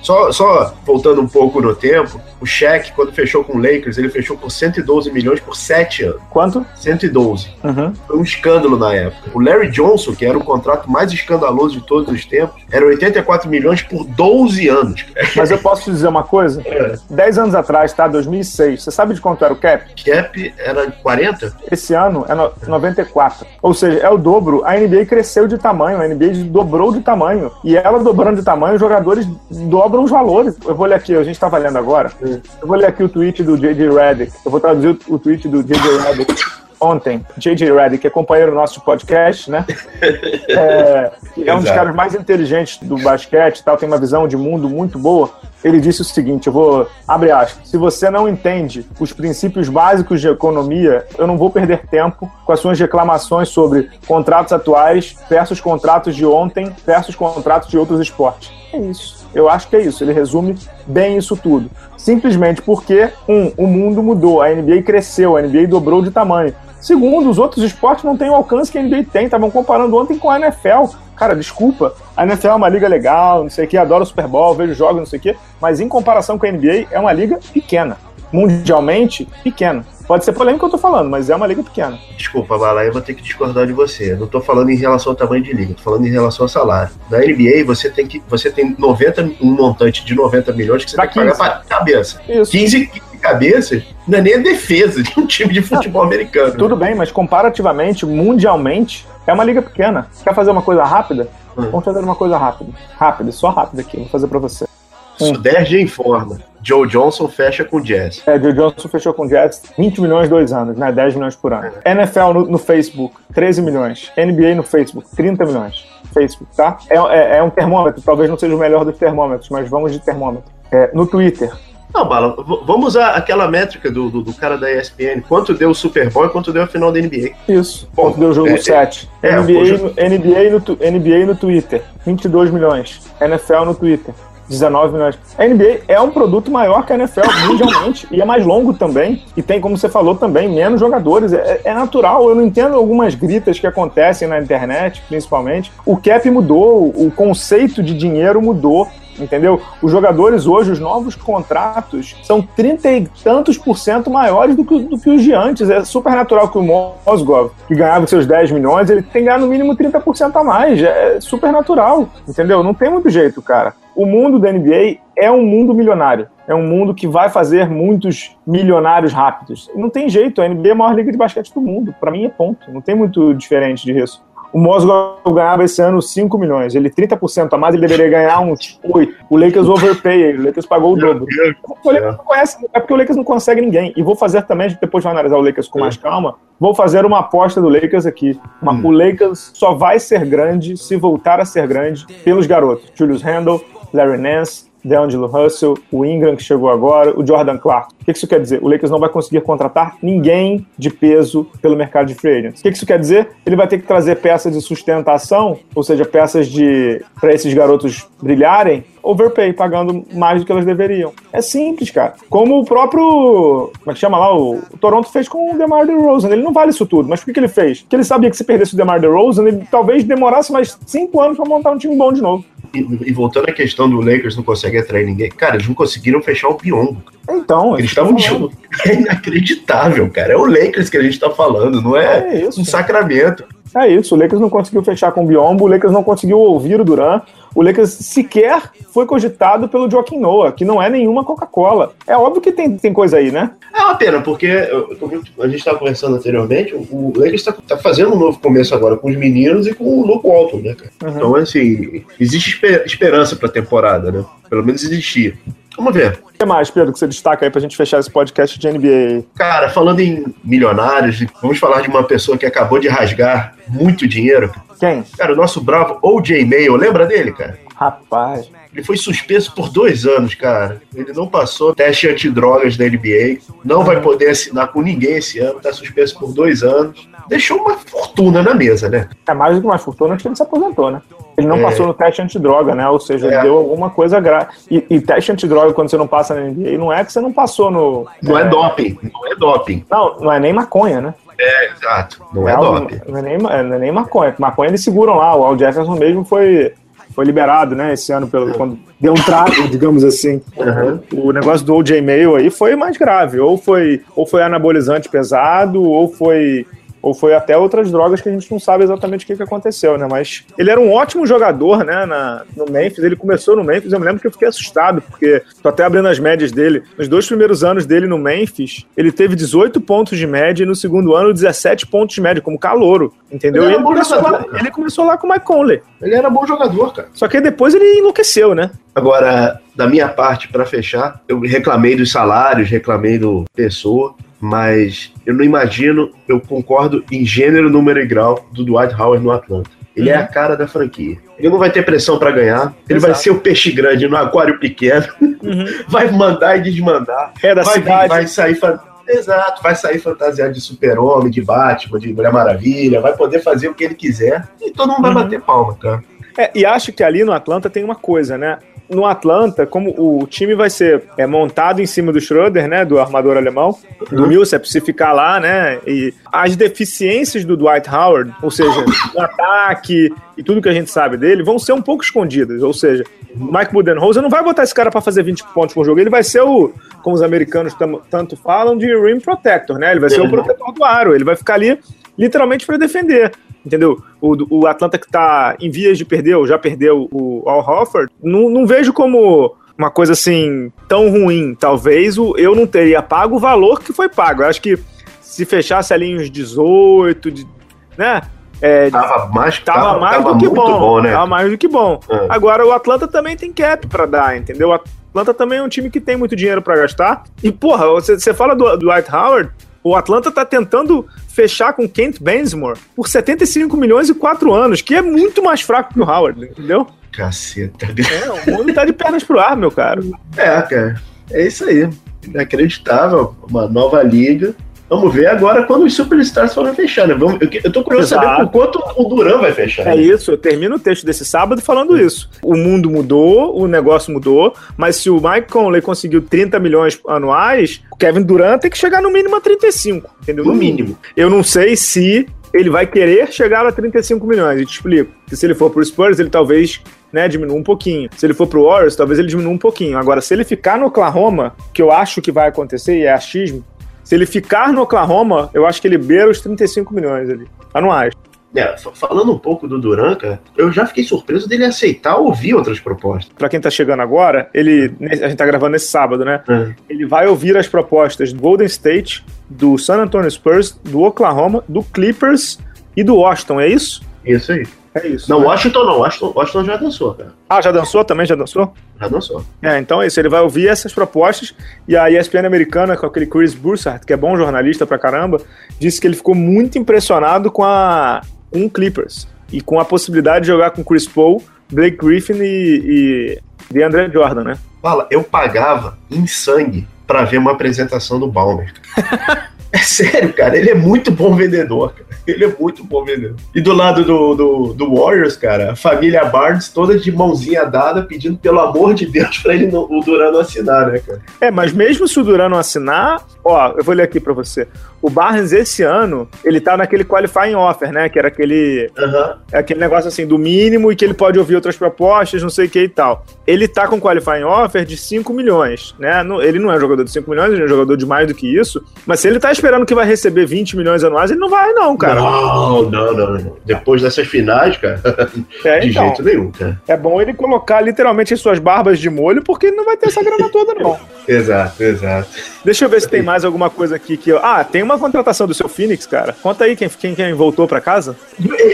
[SPEAKER 2] Só, só voltando um pouco no tempo, o Shaq, quando fechou com o Lakers, ele fechou por 112 milhões por 7 anos.
[SPEAKER 1] Quanto?
[SPEAKER 2] 112. Uhum. Foi um escândalo na época. O Larry Johnson, que era o contrato mais escandaloso de todos os tempos, era 84 milhões por 12 anos.
[SPEAKER 1] Mas eu posso te dizer uma coisa? É. 10 anos atrás, tá? 2006. Você sabe de quanto era o cap?
[SPEAKER 2] Cap era 40?
[SPEAKER 1] Esse ano é 94. Ou seja, é o dobro. A NBA cresceu de tamanho, a NBA dobrou de tamanho. E ela dobrando de tamanho, os jogadores dobram os valores. Eu vou ler aqui, a gente tá valendo agora. Eu vou ler aqui o tweet do J.J. Redick. Eu vou traduzir o tweet do J.J. Redick ontem, J.J. Redick, que é companheiro nosso de podcast, né? É, é um dos caras mais inteligentes do basquete e tal, tem uma visão de mundo muito boa. Ele disse o seguinte: eu vou. Abre aspas. Se você não entende os princípios básicos de economia, eu não vou perder tempo com as suas reclamações sobre contratos atuais versus contratos de ontem versus contratos de outros esportes. É isso. Eu acho que é isso. Ele resume bem isso tudo. Simplesmente porque, um, o mundo mudou, a NBA cresceu, a NBA dobrou de tamanho. Segundo, os outros esportes não têm o alcance que a NBA tem. Estavam comparando ontem com a NFL. Cara, desculpa, a NFL é uma liga legal, não sei o que, adoro o Super Bowl, vejo jogos, não sei o que, mas em comparação com a NBA, é uma liga pequena. Mundialmente, pequena. Pode ser polêmico que eu tô falando, mas é uma liga pequena.
[SPEAKER 2] Desculpa, Bala, eu vou ter que discordar de você. Eu não tô falando em relação ao tamanho de liga, tô falando em relação ao salário. Na NBA, você tem que você tem 90, um montante de 90 milhões que você pra tem que 15. pagar pra cabeça. Isso. 15, 15 cabeças não é nem a defesa de um time de futebol não, americano.
[SPEAKER 1] Tudo bem, mas comparativamente, mundialmente, é uma liga pequena. Quer fazer uma coisa rápida? Hum. Vamos fazer uma coisa rápida. Rápida, só rápida aqui. Vou fazer pra você.
[SPEAKER 2] Sudeste informa. Joe Johnson fecha com Jazz.
[SPEAKER 1] É, Joe Johnson fechou com Jazz 20 milhões dois anos, né? 10 milhões por ano. É. NFL no, no, Facebook, 13 milhões. NBA no Facebook, 30 milhões. Facebook, tá? É, é, é, um termômetro, talvez não seja o melhor dos termômetros, mas vamos de termômetro. É, no Twitter,
[SPEAKER 2] não, Bala, vamos usar aquela métrica do, do, do, cara da ESPN. Quanto deu o Super Bowl e quanto deu a final da NBA.
[SPEAKER 1] Isso. Bom, quanto deu o jogo é, 7. É, NBA, é, no, NBA, no, NBA no Twitter, 22 milhões. NFL no Twitter, 19 milhões. A NBA é um produto maior que a NFL mundialmente e é mais longo também. E tem, como você falou também, menos jogadores. É, é, natural. Eu não entendo algumas gritas que acontecem na internet, principalmente. O cap mudou, o conceito de dinheiro mudou entendeu? Os jogadores hoje, os novos contratos, são 30 e tantos por cento maiores do que, do que os de antes. É super natural que o Mosgov, que ganhava seus 10 milhões, ele ganhar no mínimo 30% a mais. É super natural, entendeu? Não tem muito jeito, cara. O mundo da NBA é um mundo milionário. É um mundo que vai fazer muitos milionários rápidos. Não tem jeito, a NBA é a maior liga de basquete do mundo. Para mim é ponto. Não tem muito diferente disso. O Mosgov ganhava esse ano 5 milhões. Ele 30% a mais, ele deveria ganhar uns 8. O Lakers overpay, o Lakers pagou o dobro. O Lakers não conhece, é porque o Lakers não consegue ninguém. E vou fazer também, depois de analisar o Lakers com mais calma, vou fazer uma aposta do Lakers aqui. Hum. O Lakers só vai ser grande se voltar a ser grande pelos garotos. Julius Randle, Larry Nance, DeAngelo Russell, o Ingram que chegou agora, o Jordan Clark. O que isso quer dizer? O Lakers não vai conseguir contratar ninguém de peso pelo mercado de free agents. O que isso quer dizer? Ele vai ter que trazer peças de sustentação, ou seja, peças de para esses garotos brilharem, overpay, pagando mais do que elas deveriam. É simples, cara. Como o próprio, como é que chama lá, o, o Toronto fez com o DeMar DeRozan. Ele não vale isso tudo, mas por que, que ele fez? Porque ele sabia que se perdesse o DeMar DeRozan, ele talvez demorasse mais cinco anos para montar um time bom de novo.
[SPEAKER 2] E, voltando à questão do Lakers não consegue atrair ninguém, cara, eles não conseguiram fechar o Biombo.
[SPEAKER 1] Então,
[SPEAKER 2] eles estavam de É inacreditável, cara. É o Lakers que a gente tá falando, não é, é isso, um sacramento.
[SPEAKER 1] É isso, o Lakers não conseguiu fechar com o Biombo, o Lakers não conseguiu ouvir o Duran, o Lakers sequer foi cogitado pelo Joaquim Noah, que não é nenhuma Coca-Cola. É óbvio que tem, tem coisa aí, né?
[SPEAKER 2] É uma pena, porque a gente estava conversando anteriormente, o Lakers está tá fazendo um novo começo agora com os meninos e com o Luke Walton, né, cara? Uhum. Então, assim, existe esperança para a temporada, né? Pelo menos existia. Vamos ver.
[SPEAKER 1] O que mais, Pedro, que você destaca aí pra gente fechar esse podcast de NBA?
[SPEAKER 2] Cara, falando em milionários, vamos falar de uma pessoa que acabou de rasgar muito dinheiro.
[SPEAKER 1] Quem?
[SPEAKER 2] Cara, o nosso bravo O.J. Mayo, lembra dele, cara?
[SPEAKER 1] Rapaz.
[SPEAKER 2] Ele foi suspenso por dois anos, cara. Ele não passou teste antidrogas da NBA. Não vai poder assinar com ninguém esse ano. Tá suspenso por dois anos. Deixou uma fortuna na mesa, né?
[SPEAKER 1] É mais do que uma fortuna que ele se aposentou, né? Ele não
[SPEAKER 2] É.
[SPEAKER 1] passou no teste antidroga, né? Ou seja,
[SPEAKER 2] É.
[SPEAKER 1] deu alguma coisa grave. E, e teste antidroga, quando você não passa na NBA, não é que você não passou no.
[SPEAKER 2] Não é doping. Não é doping.
[SPEAKER 1] Não, não é nem maconha, né?
[SPEAKER 2] É, exato. Não é
[SPEAKER 1] algo-
[SPEAKER 2] doping.
[SPEAKER 1] Não é, nem, não é nem maconha. Maconha eles seguram lá. O Al Jefferson mesmo foi, foi liberado, né? Esse ano, pelo, quando deu um trago, digamos assim.
[SPEAKER 2] Uhum.
[SPEAKER 1] O negócio do OJ Mail aí foi mais grave. Ou foi, ou foi anabolizante pesado, ou foi. Ou foi até outras drogas que a gente não sabe exatamente o que, que aconteceu, né? Mas ele era um ótimo jogador, né? Na, no Memphis. Ele começou no Memphis. Eu me lembro que eu fiquei assustado, porque tô até abrindo as médias dele. Nos dois primeiros anos dele no Memphis, ele teve 18 pontos de média e no segundo ano 17 pontos de média, como calouro. Entendeu?
[SPEAKER 2] Ele
[SPEAKER 1] E ele começou,
[SPEAKER 2] jogador,
[SPEAKER 1] lá, ele começou lá com o Mike Conley.
[SPEAKER 2] Ele era bom jogador, cara.
[SPEAKER 1] Só que depois ele enlouqueceu, né?
[SPEAKER 2] Agora, da minha parte, pra fechar, eu reclamei dos salários, reclamei do pessoa, mas eu não imagino, eu concordo em gênero, número e grau do Dwight Howard no Atlanta. Ele é
[SPEAKER 1] Uhum.
[SPEAKER 2] a cara da franquia. Ele não vai ter pressão pra ganhar, ele vai
[SPEAKER 1] Exato.
[SPEAKER 2] ser o peixe grande no aquário pequeno, vai mandar e desmandar,
[SPEAKER 1] É da
[SPEAKER 2] vai,
[SPEAKER 1] cidade.
[SPEAKER 2] vai sair Exato, vai sair fantasiado de super-homem, de Batman, de Mulher Maravilha, vai poder fazer o que ele quiser e todo mundo vai
[SPEAKER 1] Uhum.
[SPEAKER 2] bater palma, cara.
[SPEAKER 1] É, e acho que ali no Atlanta tem uma coisa, né? No Atlanta, como o time vai ser é, montado em cima do Schroeder, né? Do armador alemão, do Millsap, se ficar lá, né? E as deficiências do Dwight Howard, ou seja, o ataque e tudo que a gente sabe dele, vão ser um pouco escondidas. Ou seja, o Mike Budenholzer não vai botar esse cara para fazer 20 pontos por jogo. Ele vai ser o, como os americanos tanto falam, de rim protector, né? Ele vai ser o
[SPEAKER 2] Uhum.
[SPEAKER 1] protetor do aro. Ele vai ficar ali literalmente para defender. Entendeu? O, o Atlanta que tá em vias de perder, ou já perdeu o Al Horford, não, não vejo como uma coisa assim tão ruim. Talvez o, eu não teria pago o valor que foi pago. Eu acho que se fechasse ali uns 18, de- né? É,
[SPEAKER 2] Tava mais,
[SPEAKER 1] tava, mais do que
[SPEAKER 2] muito
[SPEAKER 1] bom.
[SPEAKER 2] né?
[SPEAKER 1] Tava mais do que bom.
[SPEAKER 2] É.
[SPEAKER 1] Agora o Atlanta também tem cap pra dar, entendeu? O Atlanta também é um time que tem muito dinheiro pra gastar. E, porra, você, você fala do, do Dwight Howard, o Atlanta tá tentando fechar com Kent Bazemore por 75 milhões e 4 anos, que é muito mais fraco que o Howard, entendeu?
[SPEAKER 2] Caceta.
[SPEAKER 1] É, o mundo tá de pernas pro ar, meu caro.
[SPEAKER 2] É, cara. É isso aí. Inacreditável. Uma nova liga. Vamos ver agora quando os Superstars forem fechar, né? Vamos, eu, eu tô curioso
[SPEAKER 1] Exato.
[SPEAKER 2] saber por quanto o Duran vai fechar.
[SPEAKER 1] É
[SPEAKER 2] né?
[SPEAKER 1] isso, eu termino o texto desse sábado falando isso. O mundo mudou, o negócio mudou, mas se o Mike Conley conseguiu 30 milhões anuais, o Kevin Durant tem que chegar no mínimo a 35, entendeu?
[SPEAKER 2] No mínimo.
[SPEAKER 1] Eu não sei se ele vai querer chegar a 35 milhões, eu te explico. Que se ele for pro Spurs, ele talvez né, diminua um pouquinho. Se ele for pro Warriors, talvez ele diminua um pouquinho. Agora, se ele ficar no Oklahoma, que eu acho que vai acontecer, e é achismo, se ele ficar no Oklahoma, eu acho que ele beira os 35 milhões ali, anuais.
[SPEAKER 2] É, fa- falando um pouco do Duran, cara, eu já fiquei surpreso dele aceitar ouvir outras propostas.
[SPEAKER 1] Pra quem tá chegando agora, ele. A gente tá gravando nesse sábado, né?
[SPEAKER 2] É.
[SPEAKER 1] Ele vai ouvir as propostas do Golden State, do San Antonio Spurs, do Oklahoma, do Clippers e do Washington, é isso?
[SPEAKER 2] Isso aí.
[SPEAKER 1] É isso.
[SPEAKER 2] Não,
[SPEAKER 1] né?
[SPEAKER 2] Washington não. Washington, Washington já dançou, cara.
[SPEAKER 1] Ah, já dançou também? Já dançou?
[SPEAKER 2] Já dançou.
[SPEAKER 1] É, então é isso. Ele vai ouvir essas propostas e a ESPN americana, com aquele Chris Broussard, que é bom jornalista pra caramba, disse que ele ficou muito impressionado com a com o Clippers e com a possibilidade de jogar com Chris Paul, Blake Griffin e, e DeAndre Jordan, né?
[SPEAKER 2] Fala, eu pagava em sangue pra ver uma apresentação do Balmer. é sério, cara. Ele é muito bom vendedor, cara. Ele é muito bom vendedor. E do lado do, do, do Warriors, cara, a família Barnes toda de mãozinha dada, pedindo pelo amor de Deus pra ele não, o Duran não assinar, né, cara?
[SPEAKER 1] É, mas mesmo se o Duran não assinar, ó, eu vou ler aqui pra você. O Barnes esse ano, ele tá naquele qualifying offer, né? Que era aquele é aquele negócio assim do mínimo e que ele pode ouvir outras propostas, não sei o que e tal. Ele tá com qualifying offer de 5 milhões, né? Ele não é um jogador de 5 milhões, ele é um jogador de mais do que isso. Mas se ele tá esperando que vai receber 20 milhões anuais, ele não vai, não, cara.
[SPEAKER 2] Não, não, não. Depois dessas finais, cara,
[SPEAKER 1] É,
[SPEAKER 2] de
[SPEAKER 1] então,
[SPEAKER 2] jeito nenhum, cara.
[SPEAKER 1] é bom ele colocar literalmente as suas barbas de molho, porque ele não vai ter essa grana toda, não.
[SPEAKER 2] Exato, exato.
[SPEAKER 1] Deixa eu ver se tem mais alguma coisa aqui que eu. Ah, tem uma contratação do seu Phoenix, cara. Conta aí quem, quem, quem voltou pra casa.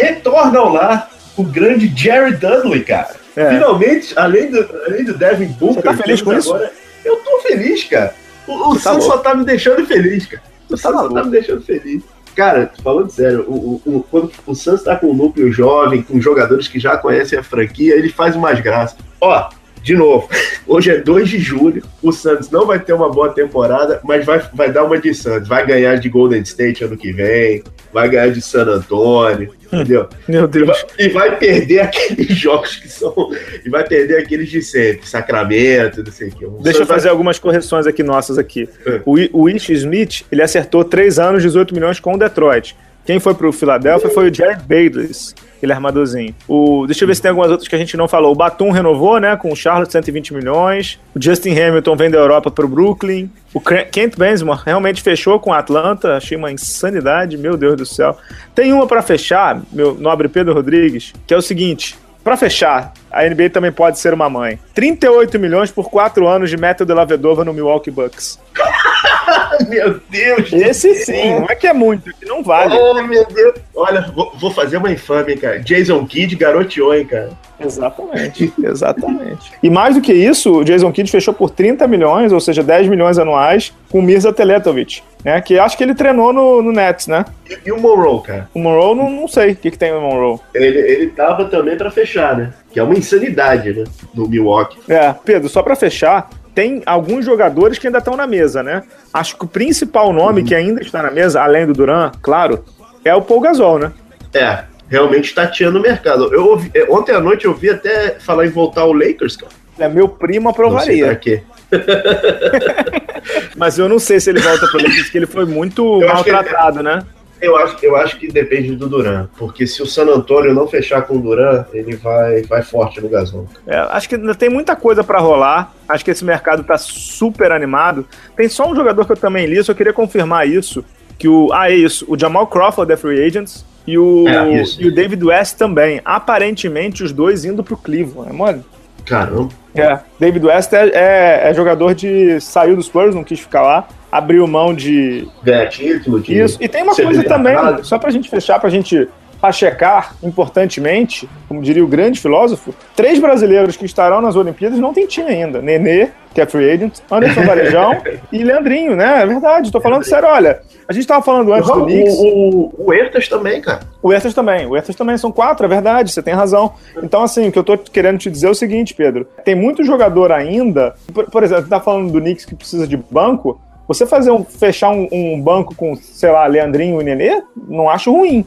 [SPEAKER 2] Retornam lá o grande Jerry Dudley, cara.
[SPEAKER 1] É.
[SPEAKER 2] Finalmente, além do, além do Devin Booker.
[SPEAKER 1] Você tá feliz com isso?
[SPEAKER 2] agora- Eu tô feliz, cara. O, o
[SPEAKER 1] tá
[SPEAKER 2] Suns só tá me deixando feliz, cara.
[SPEAKER 1] Você tá
[SPEAKER 2] tá me deixando feliz. Cara, falando sério, o, o, o, quando o Santos tá com um núcleo jovem, com jogadores que já conhecem a franquia, ele faz umas graças. Ó, de novo, hoje é 2 de julho, o Santos não vai ter uma boa temporada, mas vai, vai dar uma de Santos. Vai ganhar de Golden State ano que vem, vai ganhar de San Antônio, entendeu?
[SPEAKER 1] Meu Deus.
[SPEAKER 2] E vai, e vai perder aqueles jogos que são. E vai perder aqueles de sempre, Sacramento, não sei o que. O
[SPEAKER 1] Deixa eu
[SPEAKER 2] Santos
[SPEAKER 1] fazer algumas correções aqui nossas aqui.
[SPEAKER 2] É.
[SPEAKER 1] O, o Ish Smith, ele acertou 3 anos, 18 milhões com o Detroit. Quem foi pro Philadelphia foi o Jared Bayless, aquele armadorzinho. O, deixa eu ver se tem algumas outras que a gente não falou. O Batum renovou, né, com o Charlotte 120 milhões. O Justin Hamilton vem da Europa pro Brooklyn. O Kent Benzema realmente fechou com o Atlanta. Achei uma insanidade, meu Deus do céu. Tem uma pra fechar, meu nobre Pedro Rodrigues, que é o seguinte. Pra fechar, a NBA também pode ser uma mãe. 38 milhões por 4 anos de Metal de Lavedova no Milwaukee Bucks.
[SPEAKER 2] Meu Deus!
[SPEAKER 1] Esse sim, não é que é muito, que não vale.
[SPEAKER 2] Oh, meu Deus! Olha, vou, vou fazer uma infame, cara. Jason Kidd garoteou, hein, cara.
[SPEAKER 1] Exatamente, exatamente. E mais do que isso, o Jason Kidd fechou por 30 milhões, ou seja, 10 milhões anuais, com o Mirza Teletovic, né? Que acho que ele treinou no, no Nets, né?
[SPEAKER 2] E, e o Monroe, cara?
[SPEAKER 1] O Monroe, não, não sei o que, que tem no Monroe.
[SPEAKER 2] Ele, ele tava também pra fechar, né? Que é uma insanidade, né? No Milwaukee.
[SPEAKER 1] É, Pedro, só pra fechar, tem alguns jogadores que ainda estão na mesa, né? Acho que o principal nome que ainda está na mesa, além do Duran, claro, é o Paul Gasol, né?
[SPEAKER 2] É, realmente tateando o mercado. Eu ouvi- é, ontem à noite eu vi até falar em voltar ao Lakers, cara.
[SPEAKER 1] É, meu primo
[SPEAKER 2] Não sei
[SPEAKER 1] aprovaria.
[SPEAKER 2] pra quê.
[SPEAKER 1] Mas eu não sei se ele volta pro Lakers, porque ele foi muito
[SPEAKER 2] Eu que ele-
[SPEAKER 1] maltratado, né?
[SPEAKER 2] Eu acho, eu acho que depende do Duran. Porque se o San Antonio não fechar com o Duran, ele vai, vai forte no Gasol.
[SPEAKER 1] É, acho que ainda tem muita coisa pra rolar. Acho que esse mercado tá super animado. Tem só um jogador que eu também li, só queria confirmar isso. Que o. Ah, é isso. O Jamal Crawford é free agents. E o,
[SPEAKER 2] É, isso.
[SPEAKER 1] e o David West também. Aparentemente, os dois indo pro Cleveland. É mole?
[SPEAKER 2] Caramba.
[SPEAKER 1] É. David West é, é- é jogador de. saiu dos Spurs, não quis ficar lá. Abriu mão de.
[SPEAKER 2] Ganhar título. De
[SPEAKER 1] Isso. E tem uma coisa também, só pra gente fechar, pra gente pachecar, importantemente, como diria o grande filósofo, três brasileiros que estarão nas Olimpíadas não tem time ainda. Nenê, que é free agent, Anderson Varejão e Leandrinho, né? É verdade, tô falando sério. Olha, a gente tava falando antes do Knicks,
[SPEAKER 2] o, o, o Ertas também, cara.
[SPEAKER 1] o Ertas também. O Ertas também são quatro, é verdade, você tem razão. Então, assim, o que eu tô querendo te dizer é o seguinte, Pedro. Tem muito jogador ainda. Por, por exemplo, você tá falando do Knicks que precisa de banco. Você fazer um, fechar um, um banco com, sei lá, Leandrinho e Nenê, não acho ruim.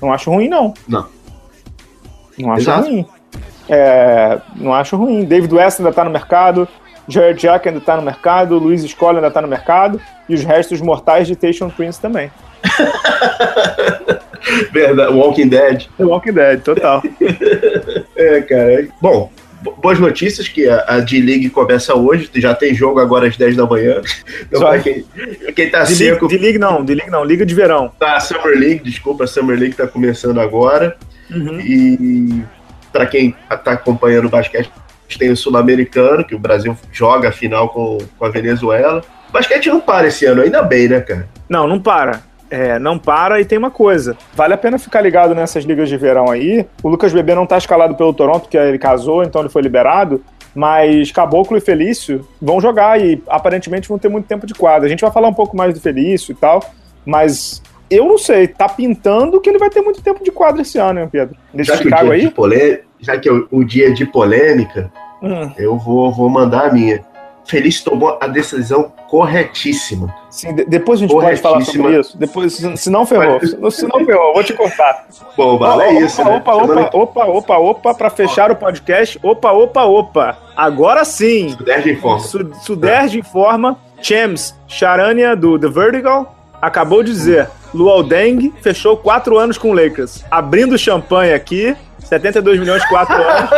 [SPEAKER 1] Não acho ruim, não.
[SPEAKER 2] Não.
[SPEAKER 1] Não acho
[SPEAKER 2] Exato.
[SPEAKER 1] ruim. É, não acho ruim. David West ainda tá no mercado. Jared Jack ainda tá no mercado. Luiz Escola ainda tá no mercado. E os restos mortais de Tayshaun Prince também.
[SPEAKER 2] Verdade, Walking Dead.
[SPEAKER 1] Walking Dead, total.
[SPEAKER 2] É, cara. Bom, bo- boas notícias que a, a D-League começa hoje. Já tem jogo agora às 10 da manhã. Então, pra quem, quem tá
[SPEAKER 1] De
[SPEAKER 2] seco,
[SPEAKER 1] League, de League não, de League não, Liga de Verão.
[SPEAKER 2] tá Summer League, desculpa, a Summer League tá começando agora. E para quem tá acompanhando o basquete, tem o Sul-Americano, que o Brasil joga a final com, com a Venezuela. O basquete não para esse ano, ainda bem, né, cara?
[SPEAKER 1] Não, não para. É, não para e tem uma coisa. Vale a pena ficar ligado nessas ligas de verão aí. O Lucas Bebê não tá escalado pelo Toronto, porque ele casou, então ele foi liberado. Mas Caboclo e Felício vão jogar e aparentemente vão ter muito tempo de quadra. A gente vai falar um pouco mais do Felício e tal, mas eu não sei. Tá pintando que ele vai ter muito tempo de quadra esse ano, hein, Pedro? Desse
[SPEAKER 2] Já
[SPEAKER 1] Chicago aí?
[SPEAKER 2] de polê- já que o, o dia é de polêmica,
[SPEAKER 1] Hum,
[SPEAKER 2] eu vou, vou mandar a minha. Feliz tomou a decisão corretíssima.
[SPEAKER 1] sim, de- depois a gente pode falar sobre isso. Depois, se não ferrou. Se não ferrou, vou te cortar.
[SPEAKER 2] Bom, Bala, é
[SPEAKER 1] Opa,
[SPEAKER 2] isso,
[SPEAKER 1] opa,
[SPEAKER 2] né?
[SPEAKER 1] Opa,
[SPEAKER 2] Semana
[SPEAKER 1] opa, opa, opa, opa, para fechar o podcast. Opa, opa, opa. Agora sim.
[SPEAKER 2] que 10 de informa.
[SPEAKER 1] Su Suderge informa. James Charania do The Vertical acabou de dizer: Luol Deng fechou quatro anos com o Lakers. Abrindo champanhe aqui. 72 milhões, quatro anos.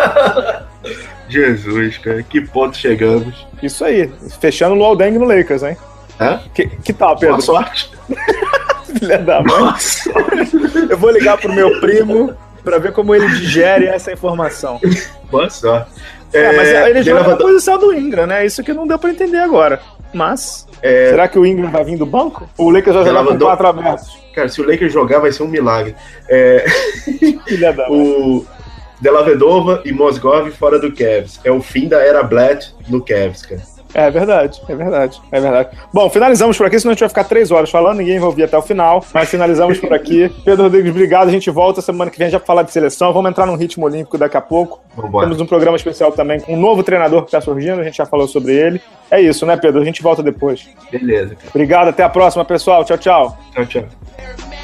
[SPEAKER 2] Jesus, cara, que ponto chegamos.
[SPEAKER 1] Isso aí. Fechando o Luol Deng no Lakers, hein?
[SPEAKER 2] Hã?
[SPEAKER 1] Que, que tal,
[SPEAKER 2] Boa
[SPEAKER 1] Pedro?
[SPEAKER 2] sorte.
[SPEAKER 1] Filha da mãe. Eu vou ligar pro meu primo pra ver como ele digere essa informação.
[SPEAKER 2] Boa sorte.
[SPEAKER 1] É, mas ele joga na
[SPEAKER 2] levanta-
[SPEAKER 1] posição do Ingram, né? Isso que não deu pra entender agora. Mas,
[SPEAKER 2] É,
[SPEAKER 1] será que o Ingram vai vir do banco? Ou o Lakers vai jogar com
[SPEAKER 2] Levandou-
[SPEAKER 1] quatro abertos?
[SPEAKER 2] Cara, se o Lakers jogar, vai ser um milagre. É,
[SPEAKER 1] Filha da mãe.
[SPEAKER 2] o Della Vedova e Mosgov fora do Cavs. É o fim da era Blatt no Cavs, cara.
[SPEAKER 1] É verdade, é verdade, é verdade. Bom, finalizamos por aqui, senão a gente vai ficar três horas falando, ninguém vai ouvir até o final, mas finalizamos por aqui. Pedro Rodrigues, obrigado. A gente volta semana que vem já pra falar de seleção. Vamos entrar num ritmo olímpico daqui a pouco.
[SPEAKER 2] Vambora.
[SPEAKER 1] Temos um programa especial também com um novo treinador que está surgindo, a gente já falou sobre ele. É isso, né, Pedro? A gente volta depois.
[SPEAKER 2] Beleza, cara.
[SPEAKER 1] Obrigado, até a próxima, pessoal. Tchau, tchau.
[SPEAKER 2] Tchau, tchau.